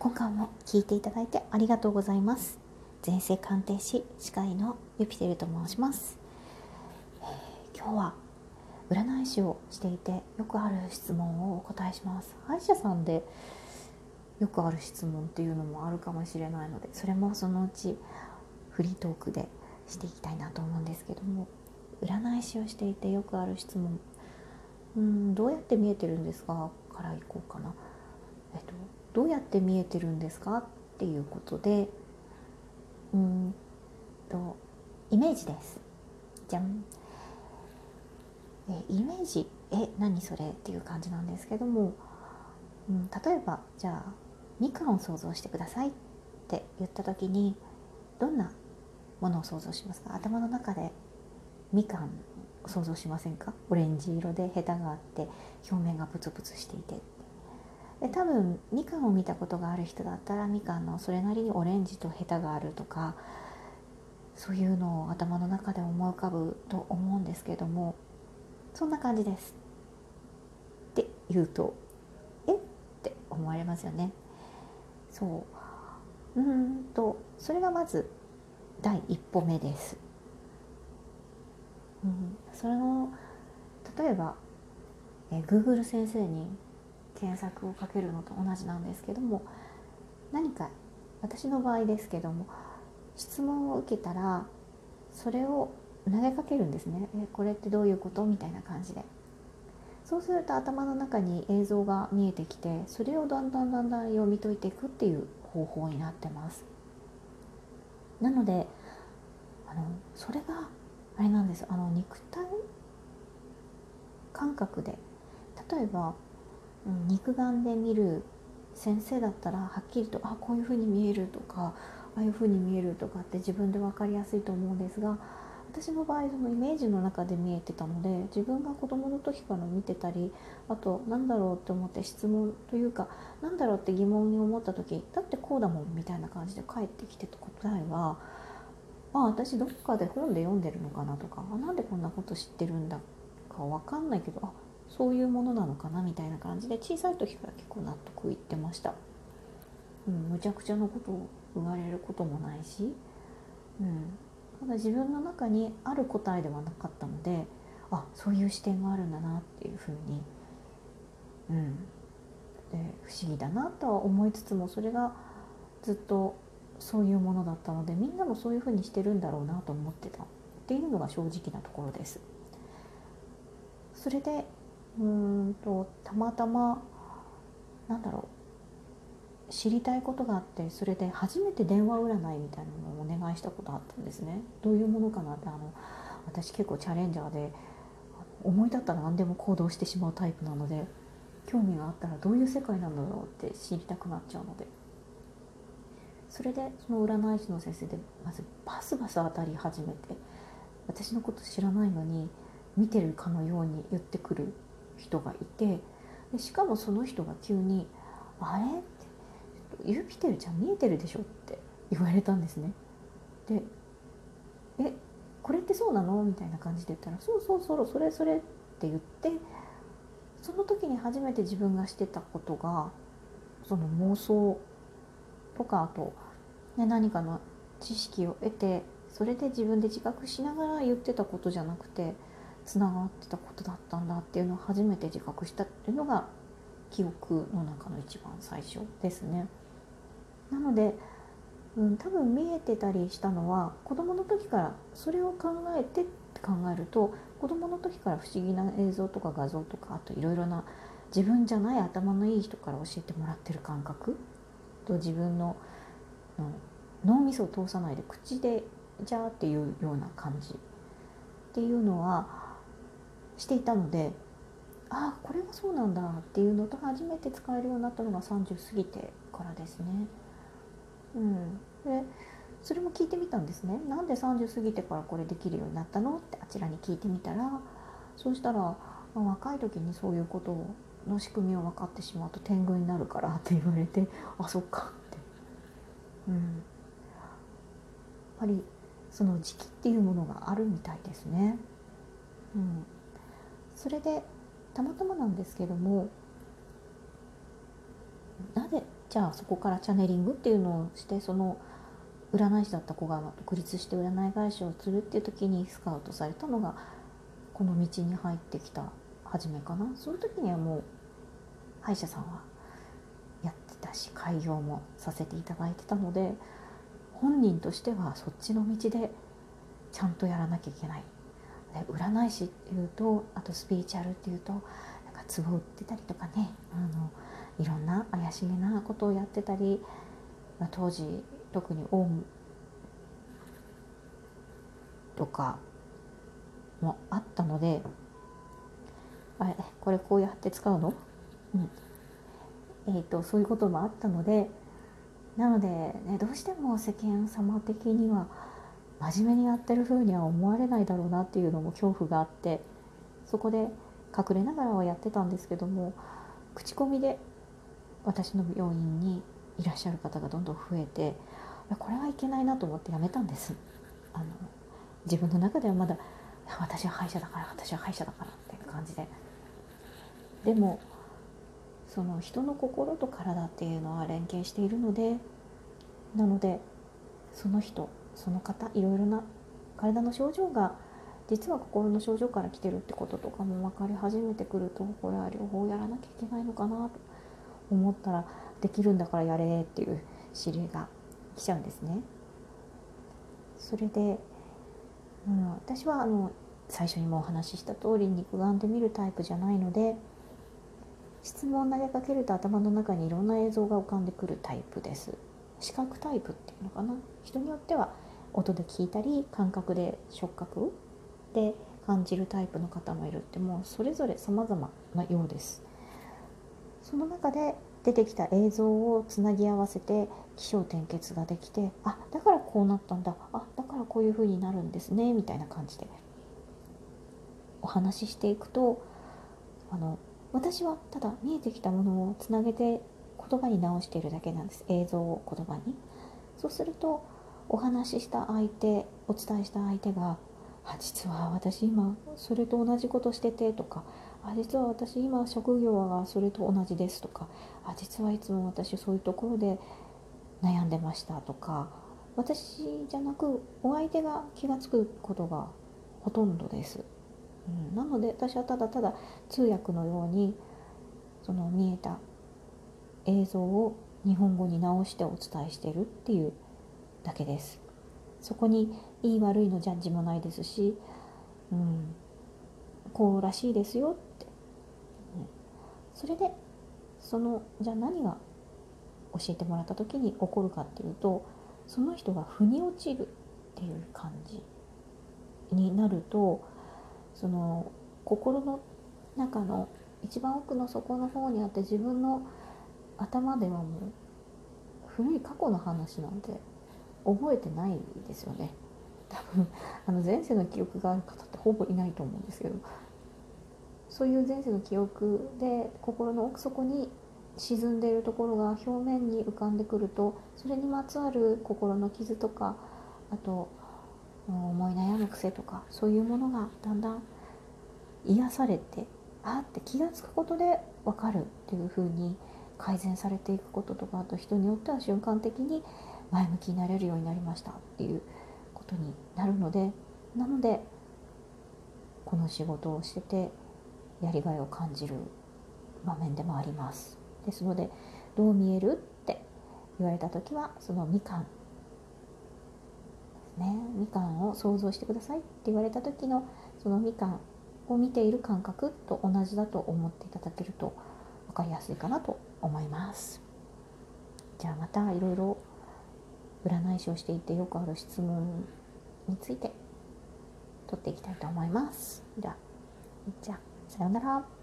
今回も聞いていただいてありがとうございます。前世鑑定士司会のユピテルと申します、えー、今日は占い師をしていてよくある質問をお答えします。歯医者さんでよくある質問っていうのもあるかもしれないのでそれもそのうちフリートークでしていきたいなと思うんですけども占い師をしていてよくある質問。うんどうやって見えてるんですか？からいこうかな、えっと、どうやって見えてるんですか？っていうことでうんとイメージです。じゃん。えイメージ？え何それ？っていう感じなんですけども、うん、例えばじゃあみかんを想像してくださいって言った時にどんなものを想像しますか？頭の中でみかん想像しませんか？オレンジ色でヘタがあって表面がブツブツしていて。で多分みかんを見たことがある人だったらみかんのそれなりにオレンジとヘタがあるとかそういうのを頭の中で思い浮かぶと思うんですけどもそんな感じですって言うとえって思われますよね。そう。うんとそれがまず第一歩目です、うん、それの例えばえ Google 先生に検索をかけるのと同じなんですけども何か私の場合ですけども質問を受けたらそれを投げかけるんですね。えこれってどういうことみたいな感じで。そうすると頭の中に映像が見えてきてそれをだんだんだんだん読み解いていくっていう方法になってます。なのであのそれがあれなんです。あの肉体感覚で。例えば肉眼で見る先生だったらはっきりとあこういうふうに見えるとかああいうふうに見えるとかって自分で分かりやすいと思うんですが私の場合そのイメージの中で見えてたので自分が子どもの時から見てたりあと何だろうって思って質問というか何だろうって疑問に思った時だってこうだもんみたいな感じで返ってきてた答えはあ私どっかで本で読んでるのかなとかあなんでこんなこと知ってるんだか分かんないけどあそういうものなのかなみたいな感じで小さい時から結構納得いってました、うん、むちゃくちゃなことを言われることもないし、うん、ただ自分の中にある答えではなかったのであそういう視点があるんだなっていうふうに、うん、で不思議だなとは思いつつもそれがずっとそういうものだったのでみんなもそういうふうにしてるんだろうなと思ってた。っていうのが正直なところです。それでうんとたまたまなんだろう知りたいことがあってそれで初めて電話占いみたいなのをお願いしたことあったんですね。どういうものかなってあの私結構チャレンジャーで思い立ったら何でも行動してしまうタイプなので興味があったらどういう世界なんだろうって知りたくなっちゃうので。それでその占い師の先生でまずバスバス当たり始めて私のこと知らないのに見てるかのように言ってくる人がいてでしかもその人が急に「あれ?」って「ユピテルちゃん見えてるでしょ」って言われたんですね。で「えこれってそうなの?」みたいな感じで言ったら「そうそうそうそれそれ」って言ってその時に初めて自分がしてたことがその妄想とかあと、ね、何かの知識を得てそれで自分で自覚しながら言ってたことじゃなくてつながってたことだったんだっていうのを初めて自覚したっていうのが記憶の中の一番最初ですね。なので、うん、多分見えてたりしたのは子どもの時からそれを考えてって考えると子どもの時から不思議な映像とか画像とかあといろいろな自分じゃない頭のいい人から教えてもらってる感覚と自分のうん脳みそを通さないで口でじゃーっていうような感じっていうのはしていたのでああこれがそうなんだっていうのと初めて使えるようになったのが30過ぎてからですね。うん、でそれも聞いてみたんですね。なんで30過ぎてからこれできるようになったのってあちらに聞いてみたらそうしたら、まあ、若い時にそういうことの仕組みを分かってしまうと天狗になるからって言われてあそっかって。うん、やっぱりその時期っていうものがあるみたいですね。うんそれでたまたまなんですけどもなぜじゃあそこからチャネリングっていうのをしてその占い師だった子が独立して占い会社をするっていう時にスカウトされたのがこの道に入ってきた初めかな？その時にはもう歯医者さんはやってたし開業もさせていただいてたので本人としてはそっちの道でちゃんとやらなきゃいけない。占い師っていうとあとスピーチュアルっていうとなんか壺売ってたりとかねあのいろんな怪しげなことをやってたり、まあ、当時特にオウムとかもあったのであれこれこうやって使うの、うん。えーと、そういうこともあったのでなので、ね、どうしても世間様的には真面目にやってる風には思われないだろうなっていうのも恐怖があってそこで隠れながらはやってたんですけども口コミで私の病院にいらっしゃる方がどんどん増えてこれはいけないなと思ってやめたんです。あの自分の中ではまだ私は歯医者だから私は歯医者だからっていう感じで。でもその人の心と体っていうのは連携しているのでなのでその人その方いろいろな体の症状が実は心の症状から来てるってこととかも分かり始めてくるとこれは両方やらなきゃいけないのかなと思ったらできるんだからやれっていう指令が来ちゃうんですね。それで、うん、私はあの最初にもお話しした通り肉眼で見るタイプじゃないので質問を投げかけると頭の中にいろんな映像が浮かんでくるタイプです視覚タイプっていうのかな人によっては音で聞いたり感覚で触覚で感じるタイプの方もいるってもうそれぞれ様々なようです。その中で出てきた映像をつなぎ合わせて起承転結ができてあだからこうなったんだあだからこういう風になるんですねみたいな感じでお話ししていくとあの私はただ見えてきたものをつなげて言葉に直しているだけなんです。映像を言葉に。そうするとお話しした相手お伝えした相手が「あ実は私今それと同じことしてて」とか「あ実は私今職業がそれと同じです」とか「あ実はいつも私そういうところで悩んでました」とか私じゃなくお相手が気が付くことがほとんどです。うん、なので私はただただ通訳のようにその見えた映像を日本語に直してお伝えしてるっていうだけです。そこにいい悪いのジャッジもないですし、うん、こうらしいですよって、うん、それでそのじゃあ何が教えてもらった時に起こるかっていうとその人が腑に落ちるっていう感じになるとその心の中の一番奥の底の方にあって自分の頭ではもう古い過去の話なんて覚えてないですよね。多分あの前世の記憶がある方ってほぼいないと思うんですけど。そういう前世の記憶で心の奥底に沈んでいるところが表面に浮かんでくるとそれにまつわる心の傷とかあと思い悩む癖とかそういうものがだんだん癒されてあって気が付くことで分かるっていう風に改善されていくこととかあと人によっては瞬間的に前向きになれるようになりましたっていうことになるのでなのでこの仕事をしててやりがいを感じる場面でもあります。ですのでどう見えるって言われた時はそのみかんですね。みかんを想像してくださいって言われた時のそのみかんを見ている感覚と同じだと思っていただけると分かりやすいかなと思います。じゃあまたいろいろ占い師をしていてよくある質問について取っていきたいと思います。では、じゃあ、さようなら。